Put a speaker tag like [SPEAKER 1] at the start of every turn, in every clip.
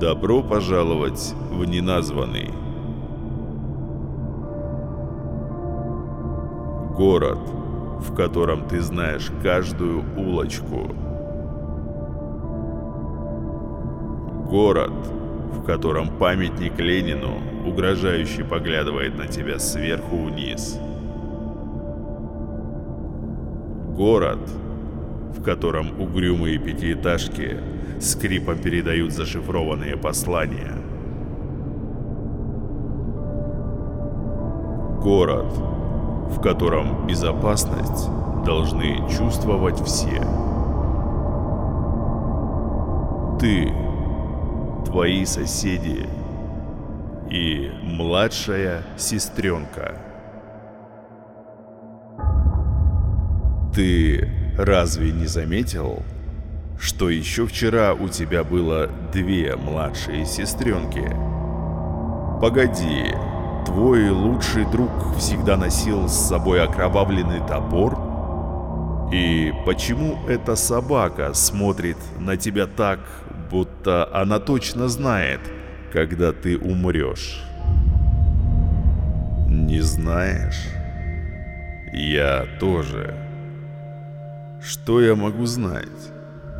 [SPEAKER 1] Добро пожаловать в неназванный. Город, в котором ты знаешь каждую улочку. Город, в котором памятник Ленину угрожающе поглядывает на тебя сверху вниз. Город, в котором угрюмые пятиэтажки скрипом передают зашифрованные послания. Город, в котором безопасность должны чувствовать все. Ты, твои соседи и младшая сестренка. Ты разве не заметил, что еще вчера у тебя было две младшие сестренки? Погоди, твой лучший друг всегда носил с собой окровавленный топор? И почему эта собака смотрит на тебя так, будто она точно знает, когда ты умрешь? Не знаешь? Я тоже. Что я могу знать?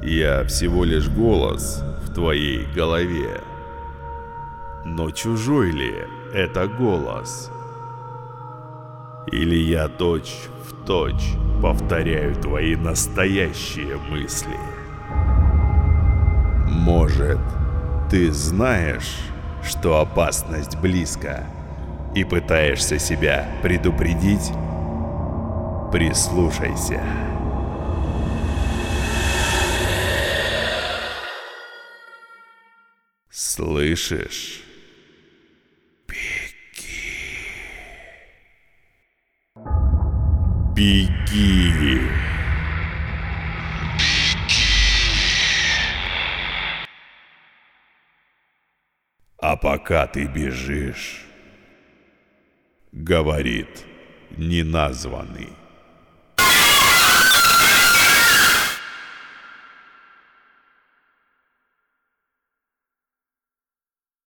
[SPEAKER 1] Я всего лишь голос в твоей голове. Но чужой ли это голос? Или я точь в точь повторяю твои настоящие мысли? Может, ты знаешь, что опасность близко и пытаешься себя предупредить? Прислушайся. Слышишь? Беги. Беги. А пока ты бежишь, говорит неназванный.